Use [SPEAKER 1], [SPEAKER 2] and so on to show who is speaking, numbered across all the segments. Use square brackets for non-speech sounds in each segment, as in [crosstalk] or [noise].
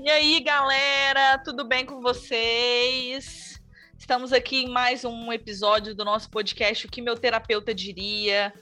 [SPEAKER 1] E aí, galera, tudo bem com vocês? Estamos aqui em mais um episódio do nosso podcast O que meu terapeuta diria.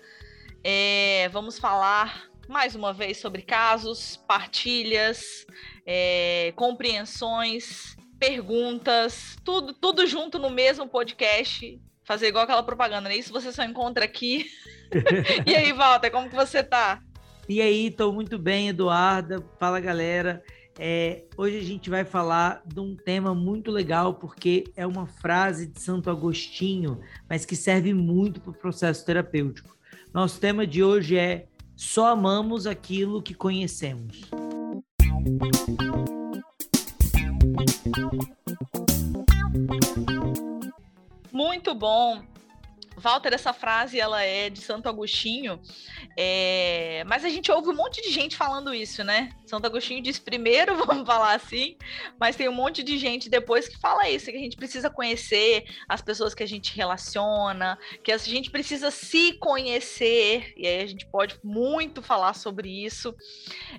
[SPEAKER 1] É, vamos falar mais uma vez sobre casos, partilhas, é, compreensões, perguntas, tudo, tudo junto no mesmo podcast. Fazer igual aquela propaganda, né? Isso você só encontra aqui. [laughs] e aí, Walter, como que você tá?
[SPEAKER 2] E aí, estou muito bem, Eduarda. Fala, galera. É, hoje a gente vai falar de um tema muito legal, porque é uma frase de Santo Agostinho, mas que serve muito para o processo terapêutico. Nosso tema de hoje é Só amamos aquilo que conhecemos.
[SPEAKER 1] Muito bom. Walter, essa frase ela é de Santo Agostinho, é... mas a gente ouve um monte de gente falando isso, né? Santo Agostinho diz primeiro, [laughs] vamos falar assim, mas tem um monte de gente depois que fala isso, que a gente precisa conhecer as pessoas que a gente relaciona, que a gente precisa se conhecer, e aí a gente pode muito falar sobre isso,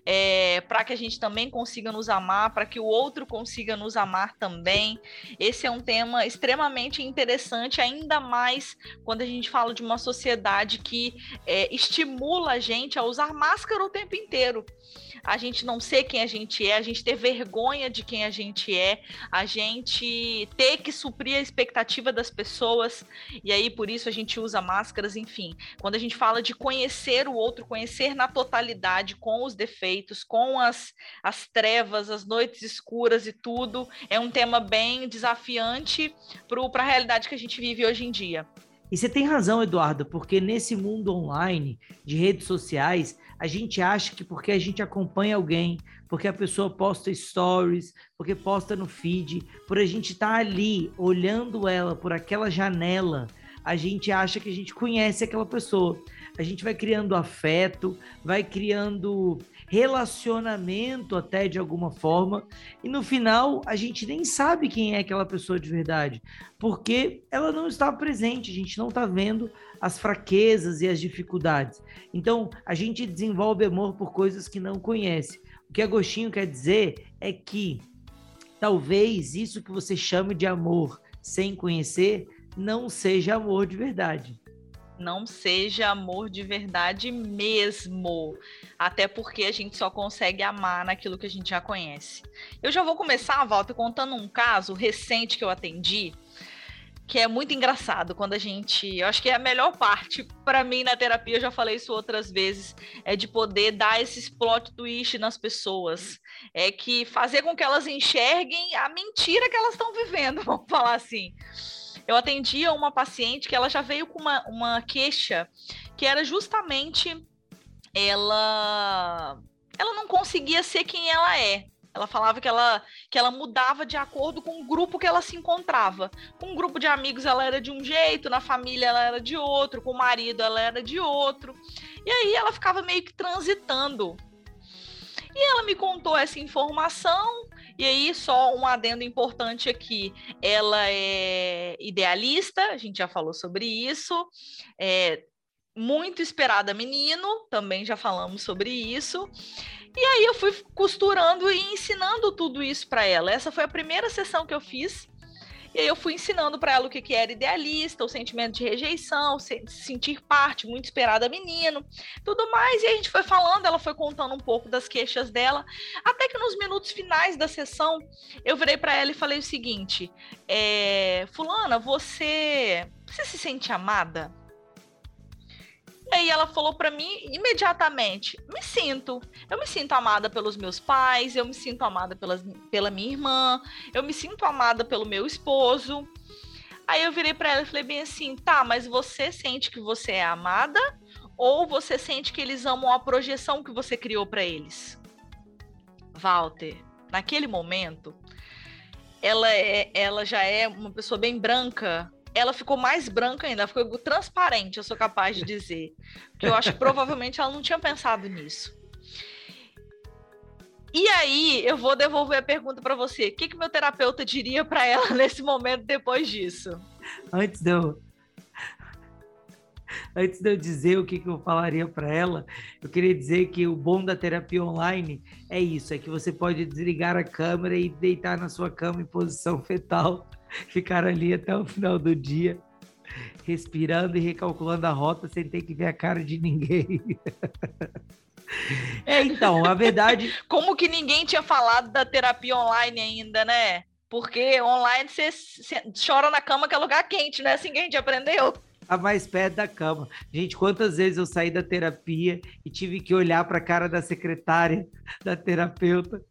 [SPEAKER 1] é... para que a gente também consiga nos amar, para que o outro consiga nos amar também. Esse é um tema extremamente interessante, ainda mais quando a gente fala de uma sociedade que é, estimula a gente a usar máscara o tempo inteiro. A gente não ser quem a gente é, a gente ter vergonha de quem a gente é, a gente ter que suprir a expectativa das pessoas, e aí por isso a gente usa máscaras, enfim. Quando a gente fala de conhecer o outro, conhecer na totalidade, com os defeitos, com as, as trevas, as noites escuras e tudo, é um tema bem desafiante para a realidade que a gente vive hoje em dia.
[SPEAKER 2] E você tem razão, Eduardo, porque nesse mundo online de redes sociais, a gente acha que porque a gente acompanha alguém, porque a pessoa posta stories, porque posta no feed, por a gente estar tá ali olhando ela por aquela janela, a gente acha que a gente conhece aquela pessoa. A gente vai criando afeto, vai criando relacionamento até de alguma forma, e no final a gente nem sabe quem é aquela pessoa de verdade, porque ela não está presente, a gente não está vendo as fraquezas e as dificuldades. Então a gente desenvolve amor por coisas que não conhece. O que Agostinho quer dizer é que talvez isso que você chama de amor sem conhecer não seja amor de verdade
[SPEAKER 1] não seja amor de verdade mesmo. Até porque a gente só consegue amar naquilo que a gente já conhece. Eu já vou começar, Walter, contando um caso recente que eu atendi, que é muito engraçado quando a gente. Eu acho que é a melhor parte para mim na terapia, eu já falei isso outras vezes, é de poder dar esses plot twist nas pessoas. É que fazer com que elas enxerguem a mentira que elas estão vivendo, [laughs] vamos falar assim eu atendia uma paciente que ela já veio com uma, uma queixa que era justamente ela ela não conseguia ser quem ela é. Ela falava que ela, que ela mudava de acordo com o grupo que ela se encontrava. Com um grupo de amigos ela era de um jeito, na família ela era de outro, com o marido ela era de outro. E aí ela ficava meio que transitando. E ela me contou essa informação e aí, só um adendo importante aqui: ela é idealista, a gente já falou sobre isso. É muito esperada menino, também já falamos sobre isso. E aí eu fui costurando e ensinando tudo isso para ela. Essa foi a primeira sessão que eu fiz. E aí eu fui ensinando para ela o que, que era idealista, o sentimento de rejeição, se sentir parte, muito esperada menino, tudo mais. E a gente foi falando, ela foi contando um pouco das queixas dela, até que nos minutos finais da sessão eu virei para ela e falei o seguinte: é, Fulana, você, você se sente amada? Aí ela falou para mim imediatamente: me sinto. Eu me sinto amada pelos meus pais, eu me sinto amada pelas, pela minha irmã, eu me sinto amada pelo meu esposo. Aí eu virei para ela e falei bem assim: tá, mas você sente que você é amada ou você sente que eles amam a projeção que você criou para eles? Walter, naquele momento, ela, é, ela já é uma pessoa bem branca, ela ficou mais branca ainda, ficou transparente, eu sou capaz de dizer. Porque eu acho que provavelmente ela não tinha pensado nisso. E aí, eu vou devolver a pergunta para você. O que, que meu terapeuta diria para ela [laughs] nesse momento depois disso?
[SPEAKER 2] Antes de eu. antes de eu dizer o que, que eu falaria para ela, eu queria dizer que o bom da terapia online é isso: é que você pode desligar a câmera e deitar na sua cama em posição [laughs] fetal, ficar ali até o final do dia, respirando e recalculando a rota sem ter que ver a cara de ninguém. [laughs] É, então, a verdade. [laughs]
[SPEAKER 1] Como que ninguém tinha falado da terapia online ainda, né? Porque online você chora na cama que é lugar quente, né? Assim que a gente aprendeu
[SPEAKER 2] a mais perto da cama. Gente, quantas vezes eu saí da terapia e tive que olhar para a cara da secretária, [laughs] da terapeuta,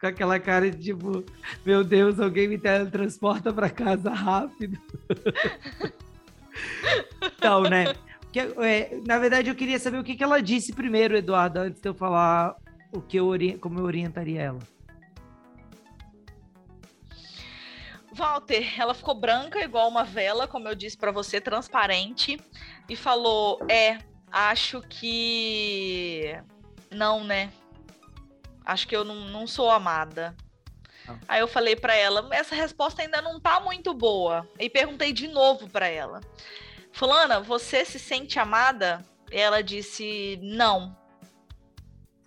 [SPEAKER 2] com aquela cara de tipo, meu Deus, alguém me teletransporta para casa rápido. [laughs] então, né? Que, é, na verdade, eu queria saber o que, que ela disse primeiro, Eduardo, antes de eu falar o que eu como eu orientaria ela.
[SPEAKER 1] Walter, ela ficou branca igual uma vela, como eu disse para você, transparente, e falou: "É, acho que não, né? Acho que eu não, não sou amada." Ah. Aí eu falei para ela: "Essa resposta ainda não tá muito boa." E perguntei de novo para ela: "Fulana, você se sente amada?" E ela disse: "Não."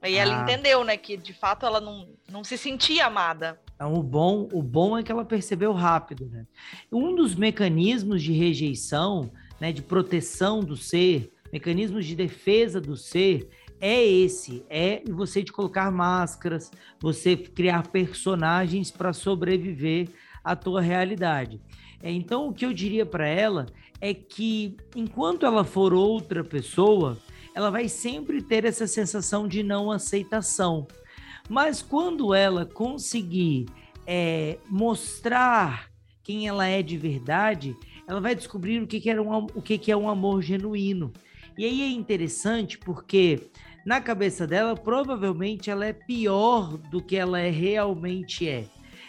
[SPEAKER 1] Aí ah. ela entendeu, né, que de fato ela não, não se sentia amada.
[SPEAKER 2] Então, o bom, o bom é que ela percebeu rápido, né? Um dos mecanismos de rejeição, né, de proteção do ser, mecanismos de defesa do ser, é esse, é você de colocar máscaras, você criar personagens para sobreviver à tua realidade. É, então, o que eu diria para ela é que enquanto ela for outra pessoa, ela vai sempre ter essa sensação de não aceitação. Mas quando ela conseguir é, mostrar quem ela é de verdade, ela vai descobrir o que, que, era um, o que, que é um amor genuíno. E aí é interessante porque na cabeça dela, provavelmente ela é pior do que ela é, realmente é.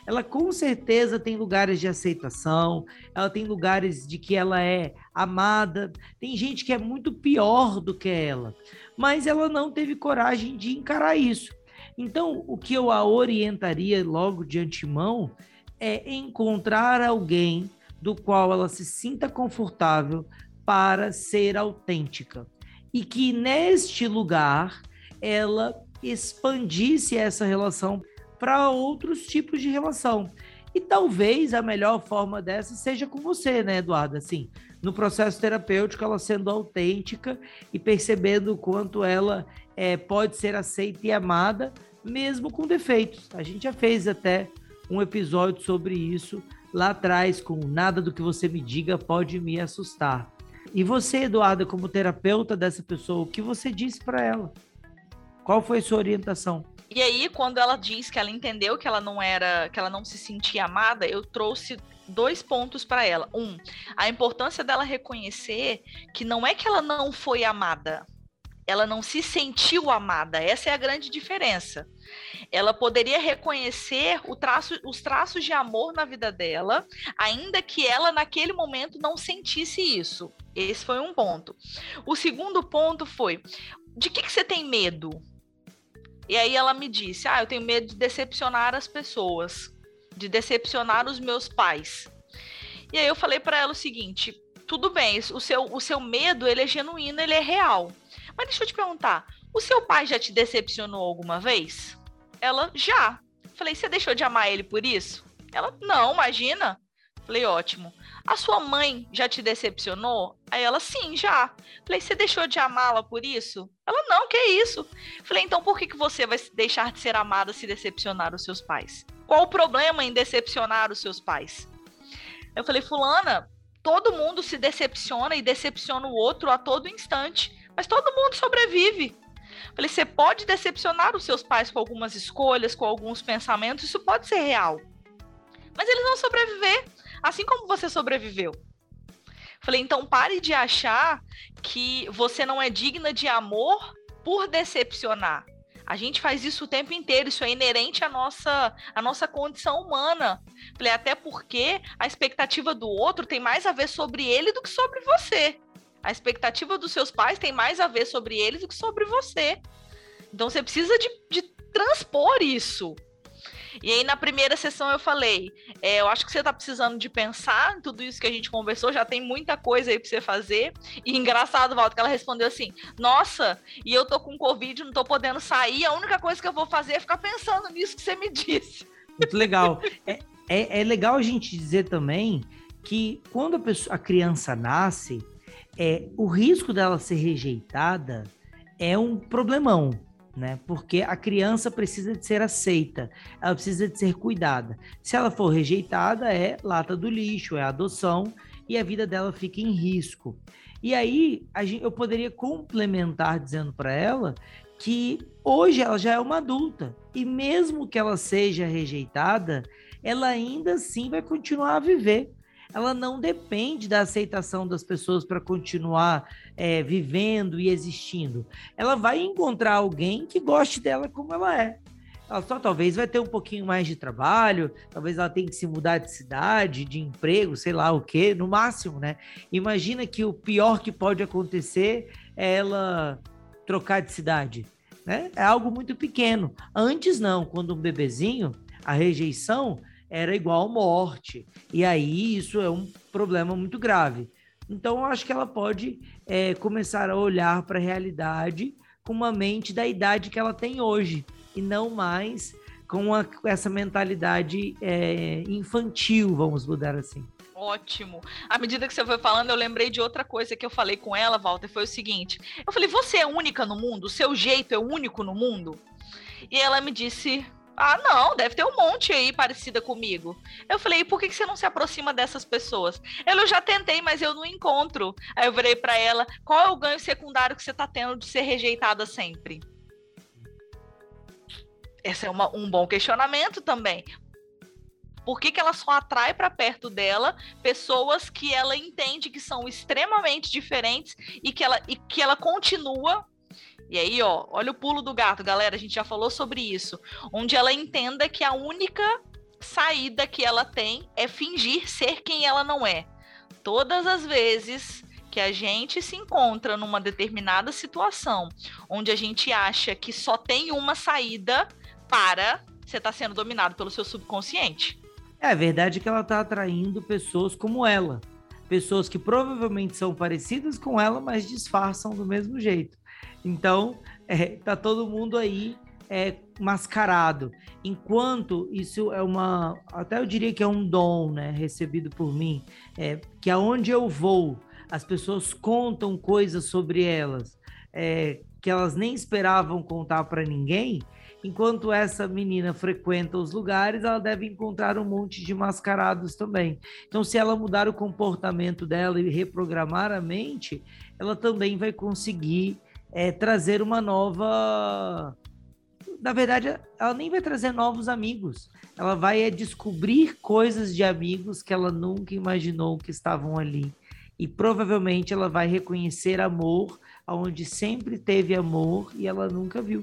[SPEAKER 2] Ela com certeza tem lugares de aceitação, ela tem lugares de que ela é amada. Tem gente que é muito pior do que ela, mas ela não teve coragem de encarar isso. Então, o que eu a orientaria logo de antemão é encontrar alguém do qual ela se sinta confortável para ser autêntica. E que neste lugar ela expandisse essa relação para outros tipos de relação. E talvez a melhor forma dessa seja com você, né, Eduardo? Assim, no processo terapêutico, ela sendo autêntica e percebendo o quanto ela é, pode ser aceita e amada, mesmo com defeitos. A gente já fez até um episódio sobre isso lá atrás, com Nada do que você me diga pode me assustar. E você, Eduardo, como terapeuta dessa pessoa, o que você disse para ela? Qual foi a sua orientação?
[SPEAKER 1] E aí, quando ela diz que ela entendeu que ela não era, que ela não se sentia amada, eu trouxe dois pontos para ela. Um, a importância dela reconhecer que não é que ela não foi amada, ela não se sentiu amada. Essa é a grande diferença. Ela poderia reconhecer traço, os traços de amor na vida dela, ainda que ela naquele momento não sentisse isso. Esse foi um ponto. O segundo ponto foi: de que, que você tem medo? E aí ela me disse: Ah, eu tenho medo de decepcionar as pessoas, de decepcionar os meus pais. E aí eu falei para ela o seguinte: tudo bem, o seu, o seu medo ele é genuíno, ele é real. Mas deixa eu te perguntar, o seu pai já te decepcionou alguma vez? Ela, já. Falei, você deixou de amar ele por isso? Ela, não, imagina. Falei, ótimo. A sua mãe já te decepcionou? Aí ela, sim, já. Falei, você deixou de amá-la por isso? Ela, não, que isso? Falei, então por que, que você vai deixar de ser amada se decepcionar os seus pais? Qual o problema em decepcionar os seus pais? Eu falei, fulana, todo mundo se decepciona e decepciona o outro a todo instante. Mas todo mundo sobrevive. Falei, você pode decepcionar os seus pais com algumas escolhas, com alguns pensamentos, isso pode ser real. Mas eles vão sobreviver, assim como você sobreviveu. Falei, então pare de achar que você não é digna de amor por decepcionar. A gente faz isso o tempo inteiro, isso é inerente à nossa, à nossa condição humana. Falei, até porque a expectativa do outro tem mais a ver sobre ele do que sobre você. A expectativa dos seus pais tem mais a ver sobre eles do que sobre você. Então você precisa de, de transpor isso. E aí, na primeira sessão, eu falei: é, eu acho que você está precisando de pensar em tudo isso que a gente conversou, já tem muita coisa aí para você fazer. E engraçado, Walter, que ela respondeu assim: Nossa, e eu tô com Covid, não tô podendo sair, a única coisa que eu vou fazer é ficar pensando nisso que você me [laughs] disse.
[SPEAKER 2] Muito legal. é, é, é legal a gente dizer também que quando a, pessoa, a criança nasce, é, o risco dela ser rejeitada é um problemão né? Porque a criança precisa de ser aceita, ela precisa de ser cuidada. Se ela for rejeitada, é lata do lixo, é adoção e a vida dela fica em risco. E aí gente, eu poderia complementar dizendo para ela que hoje ela já é uma adulta e mesmo que ela seja rejeitada, ela ainda assim vai continuar a viver ela não depende da aceitação das pessoas para continuar é, vivendo e existindo. Ela vai encontrar alguém que goste dela como ela é. Ela só talvez vai ter um pouquinho mais de trabalho, talvez ela tenha que se mudar de cidade, de emprego, sei lá o que, no máximo, né? Imagina que o pior que pode acontecer é ela trocar de cidade, né? É algo muito pequeno. Antes não, quando um bebezinho, a rejeição era igual morte. E aí isso é um problema muito grave. Então, eu acho que ela pode é, começar a olhar para a realidade com uma mente da idade que ela tem hoje, e não mais com a, essa mentalidade é, infantil, vamos mudar assim.
[SPEAKER 1] Ótimo. À medida que você foi falando, eu lembrei de outra coisa que eu falei com ela, Walter, foi o seguinte. Eu falei, você é única no mundo? O seu jeito é único no mundo? E ela me disse, ah, não, deve ter um monte aí parecida comigo. Eu falei, por que, você não se aproxima dessas pessoas? Ela, eu já tentei, mas eu não encontro. Aí eu virei para ela, qual é o ganho secundário que você tá tendo de ser rejeitada sempre? Esse é uma, um bom questionamento também. Por que, que ela só atrai para perto dela pessoas que ela entende que são extremamente diferentes e que ela, e que ela continua e aí, ó, olha o pulo do gato, galera. A gente já falou sobre isso. Onde ela entenda que a única saída que ela tem é fingir ser quem ela não é. Todas as vezes que a gente se encontra numa determinada situação onde a gente acha que só tem uma saída para você está sendo dominado pelo seu subconsciente.
[SPEAKER 2] É verdade é que ela está atraindo pessoas como ela. Pessoas que provavelmente são parecidas com ela, mas disfarçam do mesmo jeito. Então, é, tá todo mundo aí é, mascarado. Enquanto isso é uma, até eu diria que é um dom, né, recebido por mim, é, que aonde eu vou, as pessoas contam coisas sobre elas, é, que elas nem esperavam contar para ninguém. Enquanto essa menina frequenta os lugares, ela deve encontrar um monte de mascarados também. Então, se ela mudar o comportamento dela e reprogramar a mente, ela também vai conseguir é, trazer uma nova. Na verdade, ela nem vai trazer novos amigos. Ela vai é, descobrir coisas de amigos que ela nunca imaginou que estavam ali. E provavelmente ela vai reconhecer amor onde sempre teve amor e ela nunca viu,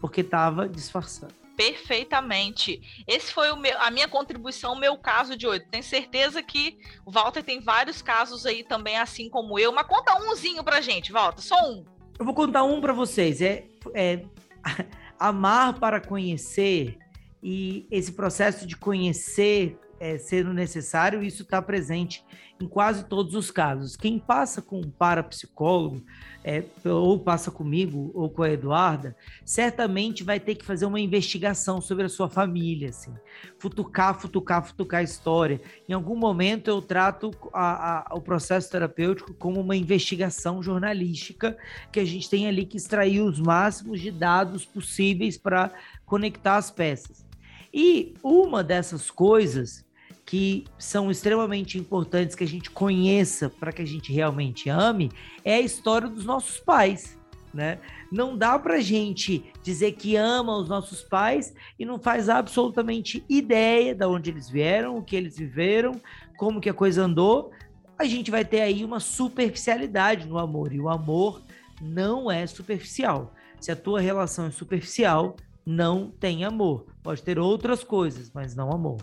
[SPEAKER 2] porque estava disfarçando
[SPEAKER 1] perfeitamente. Esse foi meu, a minha contribuição, meu caso de hoje. Tenho certeza que o Walter tem vários casos aí também, assim como eu. Mas conta umzinho pra gente, Walter, só um.
[SPEAKER 2] Eu vou contar um para vocês. É, é [laughs] amar para conhecer e esse processo de conhecer é, sendo necessário, isso está presente em quase todos os casos. Quem passa com um parapsicólogo, é, ou passa comigo, ou com a Eduarda, certamente vai ter que fazer uma investigação sobre a sua família, assim. Futucar, futucar, futucar a história. Em algum momento eu trato a, a, o processo terapêutico como uma investigação jornalística que a gente tem ali que extrair os máximos de dados possíveis para conectar as peças. E uma dessas coisas que são extremamente importantes que a gente conheça para que a gente realmente ame é a história dos nossos pais. Né? Não dá para gente dizer que ama os nossos pais e não faz absolutamente ideia de onde eles vieram, o que eles viveram, como que a coisa andou. A gente vai ter aí uma superficialidade no amor e o amor não é superficial. Se a tua relação é superficial, não tem amor. Pode ter outras coisas, mas não amor.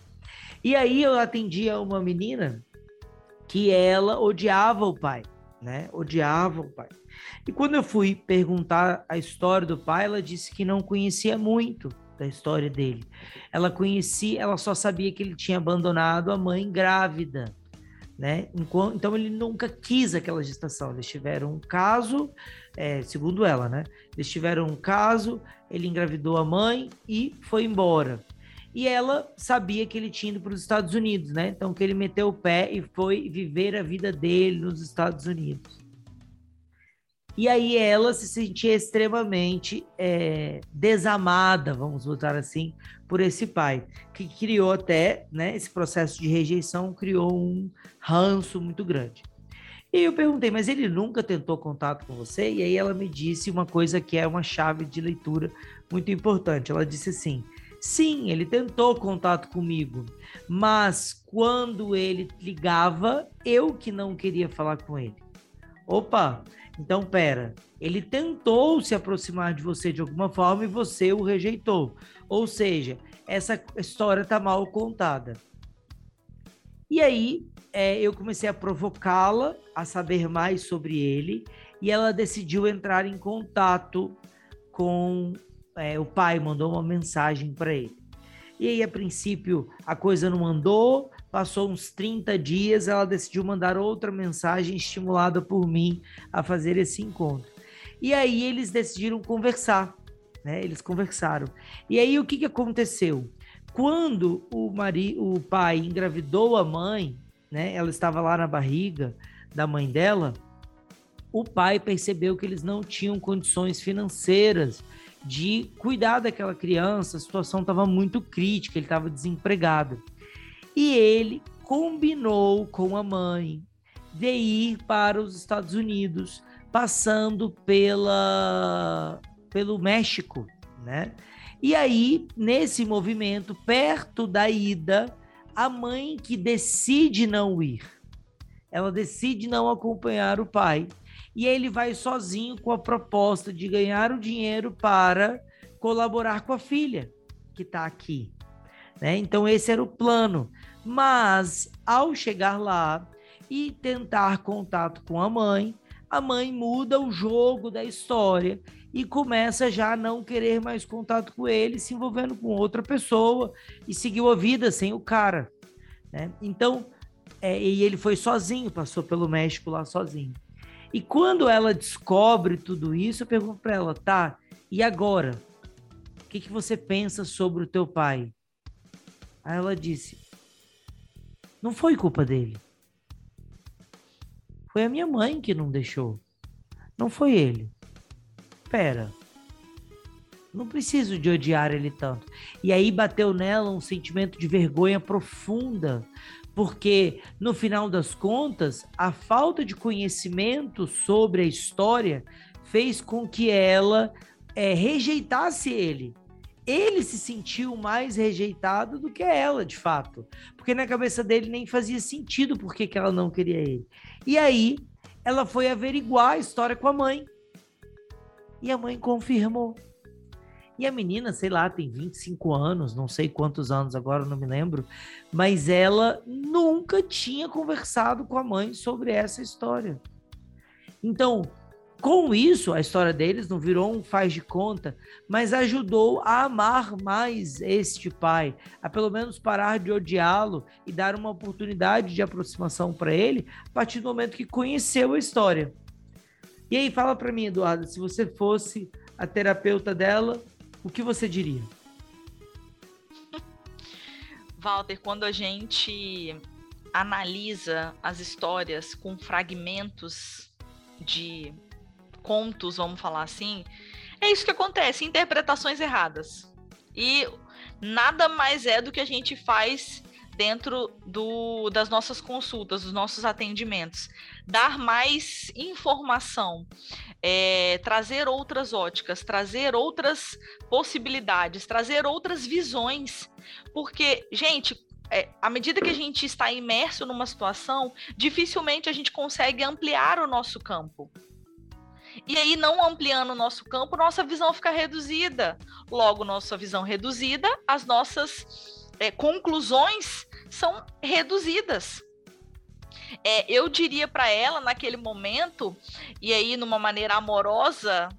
[SPEAKER 2] E aí eu atendia uma menina que ela odiava o pai, né? Odiava o pai. E quando eu fui perguntar a história do pai, ela disse que não conhecia muito da história dele. Ela conhecia, ela só sabia que ele tinha abandonado a mãe grávida, né? Então ele nunca quis aquela gestação. Eles tiveram um caso, é, segundo ela, né? Eles tiveram um caso, ele engravidou a mãe e foi embora. E ela sabia que ele tinha ido para os Estados Unidos, né? Então que ele meteu o pé e foi viver a vida dele nos Estados Unidos. E aí ela se sentia extremamente é, desamada, vamos botar assim, por esse pai, que criou até, né, esse processo de rejeição criou um ranço muito grande. E eu perguntei, mas ele nunca tentou contato com você? E aí ela me disse uma coisa que é uma chave de leitura muito importante. Ela disse assim: sim, ele tentou contato comigo, mas quando ele ligava, eu que não queria falar com ele. Opa, então, pera, ele tentou se aproximar de você de alguma forma e você o rejeitou. Ou seja, essa história está mal contada. E aí, é, eu comecei a provocá-la a saber mais sobre ele e ela decidiu entrar em contato com é, o pai, mandou uma mensagem para ele. E aí, a princípio, a coisa não andou, Passou uns 30 dias, ela decidiu mandar outra mensagem estimulada por mim a fazer esse encontro. E aí eles decidiram conversar, né? Eles conversaram. E aí o que, que aconteceu? Quando o, mari, o pai engravidou a mãe, né? Ela estava lá na barriga da mãe dela. O pai percebeu que eles não tinham condições financeiras de cuidar daquela criança, a situação estava muito crítica, ele estava desempregado. E ele combinou com a mãe de ir para os Estados Unidos, passando pela pelo México, né? E aí, nesse movimento, perto da ida, a mãe que decide não ir, ela decide não acompanhar o pai, e ele vai sozinho com a proposta de ganhar o dinheiro para colaborar com a filha que está aqui. Né? Então, esse era o plano. Mas ao chegar lá e tentar contato com a mãe, a mãe muda o jogo da história e começa já a não querer mais contato com ele, se envolvendo com outra pessoa e seguiu a vida sem o cara. Né? Então, é, e ele foi sozinho, passou pelo México lá sozinho. E quando ela descobre tudo isso, eu pergunto para ela, tá, e agora? O que, que você pensa sobre o teu pai? Aí ela disse, não foi culpa dele. Foi a minha mãe que não deixou. Não foi ele. Pera. Não preciso de odiar ele tanto. E aí bateu nela um sentimento de vergonha profunda, porque no final das contas, a falta de conhecimento sobre a história fez com que ela é, rejeitasse ele ele se sentiu mais rejeitado do que ela, de fato. Porque na cabeça dele nem fazia sentido porque que ela não queria ele. E aí, ela foi averiguar a história com a mãe. E a mãe confirmou. E a menina, sei lá, tem 25 anos, não sei quantos anos agora, não me lembro, mas ela nunca tinha conversado com a mãe sobre essa história. Então, com isso, a história deles não virou um faz de conta, mas ajudou a amar mais este pai, a pelo menos parar de odiá-lo e dar uma oportunidade de aproximação para ele a partir do momento que conheceu a história. E aí, fala para mim, Eduardo, se você fosse a terapeuta dela, o que você diria?
[SPEAKER 1] Walter, quando a gente analisa as histórias com fragmentos de contos, vamos falar assim, é isso que acontece, interpretações erradas. E nada mais é do que a gente faz dentro do, das nossas consultas, dos nossos atendimentos. Dar mais informação, é, trazer outras óticas, trazer outras possibilidades, trazer outras visões. Porque, gente, é, à medida que a gente está imerso numa situação, dificilmente a gente consegue ampliar o nosso campo. E aí, não ampliando o nosso campo, nossa visão fica reduzida. Logo, nossa visão reduzida, as nossas é, conclusões são reduzidas. É, eu diria para ela naquele momento, e aí numa maneira amorosa,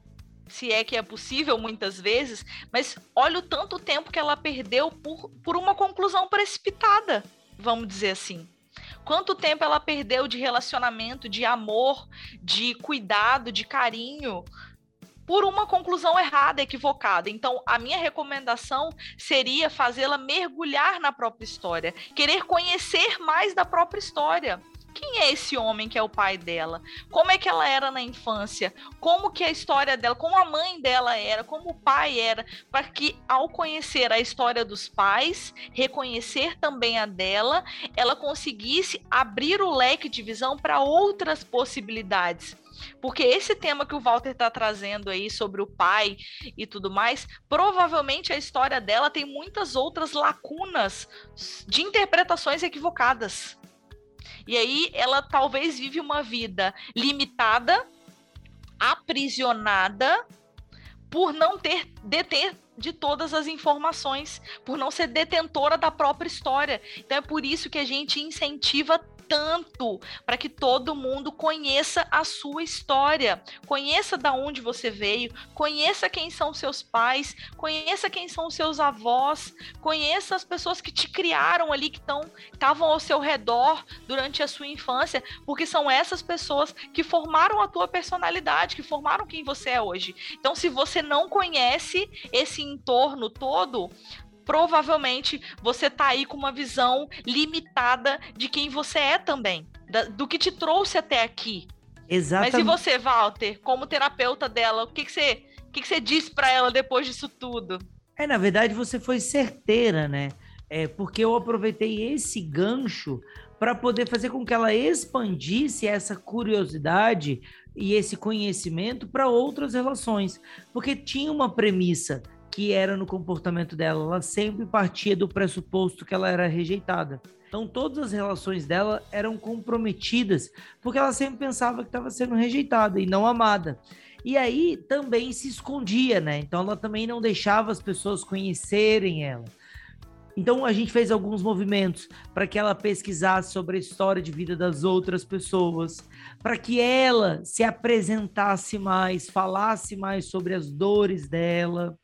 [SPEAKER 1] se é que é possível muitas vezes, mas olha o tanto tempo que ela perdeu por, por uma conclusão precipitada, vamos dizer assim. Quanto tempo ela perdeu de relacionamento, de amor, de cuidado, de carinho, por uma conclusão errada, equivocada. Então, a minha recomendação seria fazê-la mergulhar na própria história, querer conhecer mais da própria história. Quem é esse homem que é o pai dela? Como é que ela era na infância? Como que a história dela, como a mãe dela era, como o pai era, para que ao conhecer a história dos pais, reconhecer também a dela, ela conseguisse abrir o leque de visão para outras possibilidades. Porque esse tema que o Walter está trazendo aí sobre o pai e tudo mais, provavelmente a história dela tem muitas outras lacunas de interpretações equivocadas. E aí ela talvez vive uma vida limitada, aprisionada, por não ter deter de todas as informações, por não ser detentora da própria história. Então é por isso que a gente incentiva tanto para que todo mundo conheça a sua história, conheça da onde você veio, conheça quem são seus pais, conheça quem são seus avós, conheça as pessoas que te criaram ali que estavam ao seu redor durante a sua infância, porque são essas pessoas que formaram a tua personalidade, que formaram quem você é hoje. Então, se você não conhece esse entorno todo, provavelmente você tá aí com uma visão limitada de quem você é também, da, do que te trouxe até aqui.
[SPEAKER 2] Exatamente.
[SPEAKER 1] Mas e você, Walter, como terapeuta dela, o que, que você, o que, que você disse para ela depois disso tudo?
[SPEAKER 2] É, na verdade, você foi certeira, né? É, porque eu aproveitei esse gancho para poder fazer com que ela expandisse essa curiosidade e esse conhecimento para outras relações, porque tinha uma premissa que era no comportamento dela. Ela sempre partia do pressuposto que ela era rejeitada. Então, todas as relações dela eram comprometidas, porque ela sempre pensava que estava sendo rejeitada e não amada. E aí também se escondia, né? Então, ela também não deixava as pessoas conhecerem ela. Então, a gente fez alguns movimentos para que ela pesquisasse sobre a história de vida das outras pessoas, para que ela se apresentasse mais, falasse mais sobre as dores dela.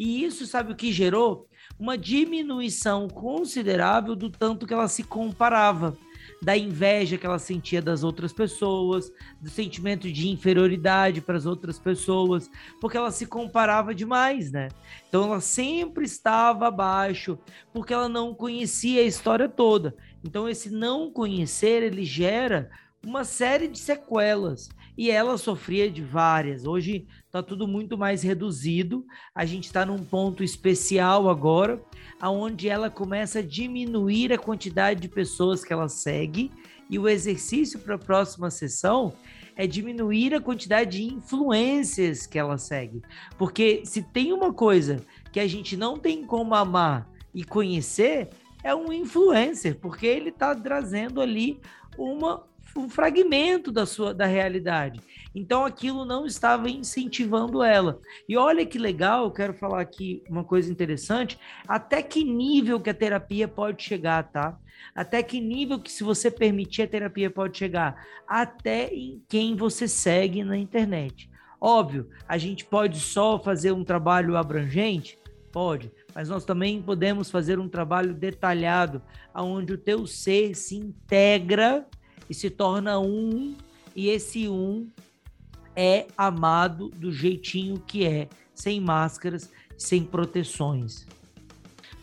[SPEAKER 2] E isso, sabe o que gerou? Uma diminuição considerável do tanto que ela se comparava, da inveja que ela sentia das outras pessoas, do sentimento de inferioridade para as outras pessoas, porque ela se comparava demais, né? Então ela sempre estava abaixo, porque ela não conhecia a história toda. Então esse não conhecer, ele gera uma série de sequelas e ela sofria de várias. Hoje está tudo muito mais reduzido. A gente está num ponto especial agora, aonde ela começa a diminuir a quantidade de pessoas que ela segue e o exercício para a próxima sessão é diminuir a quantidade de influências que ela segue. Porque se tem uma coisa que a gente não tem como amar e conhecer, é um influencer, porque ele está trazendo ali uma um fragmento da sua da realidade. Então aquilo não estava incentivando ela. E olha que legal, eu quero falar aqui uma coisa interessante, até que nível que a terapia pode chegar, tá? Até que nível que se você permitir a terapia pode chegar, até em quem você segue na internet. Óbvio, a gente pode só fazer um trabalho abrangente, pode, mas nós também podemos fazer um trabalho detalhado, aonde o teu ser se integra e se torna um, e esse um é amado do jeitinho que é, sem máscaras, sem proteções.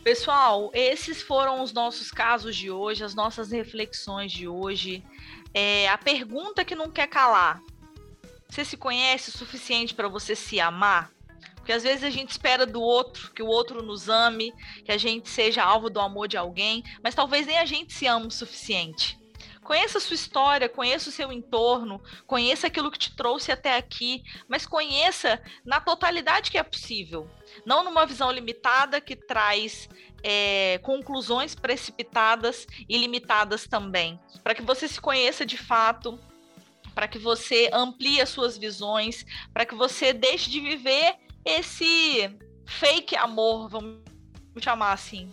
[SPEAKER 1] Pessoal, esses foram os nossos casos de hoje, as nossas reflexões de hoje. É, a pergunta que não quer calar: você se conhece o suficiente para você se amar? Porque às vezes a gente espera do outro, que o outro nos ame, que a gente seja alvo do amor de alguém, mas talvez nem a gente se ama o suficiente. Conheça a sua história, conheça o seu entorno, conheça aquilo que te trouxe até aqui, mas conheça na totalidade que é possível. Não numa visão limitada que traz é, conclusões precipitadas e limitadas também. Para que você se conheça de fato, para que você amplie as suas visões, para que você deixe de viver esse fake amor, vamos chamar assim,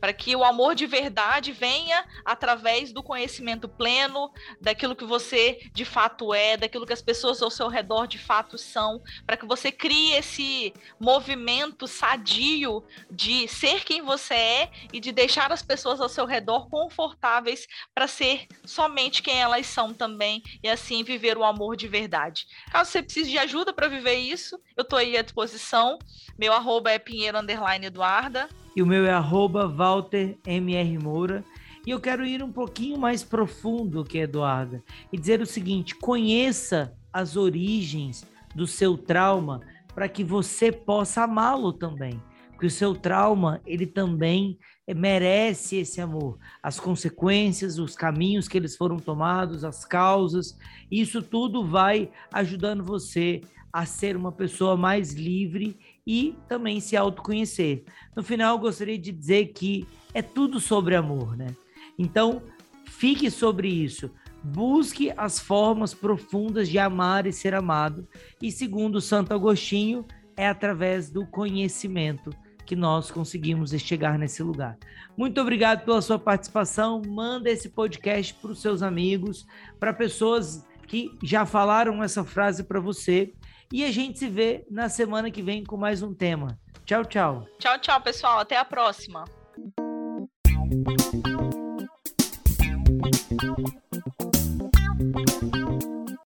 [SPEAKER 1] para que o amor de verdade venha através do conhecimento pleno, daquilo que você de fato é, daquilo que as pessoas ao seu redor de fato são, para que você crie esse movimento sadio de ser quem você é e de deixar as pessoas ao seu redor confortáveis para ser somente quem elas são também e assim viver o amor de verdade. Caso você precise de ajuda para viver isso, eu estou aí à disposição. Meu arroba é Pinheiro Eduarda.
[SPEAKER 2] E o meu é arroba Walter MR Moura. E eu quero ir um pouquinho mais profundo que Eduarda e dizer o seguinte: conheça as origens do seu trauma para que você possa amá-lo também. Porque o seu trauma, ele também merece esse amor. As consequências, os caminhos que eles foram tomados, as causas, isso tudo vai ajudando você a ser uma pessoa mais livre e também se autoconhecer. No final, gostaria de dizer que é tudo sobre amor, né? Então, fique sobre isso. Busque as formas profundas de amar e ser amado. E segundo Santo Agostinho, é através do conhecimento que nós conseguimos chegar nesse lugar. Muito obrigado pela sua participação. Manda esse podcast para os seus amigos, para pessoas que já falaram essa frase para você. E a gente se vê na semana que vem com mais um tema. Tchau, tchau.
[SPEAKER 1] Tchau, tchau, pessoal. Até a próxima.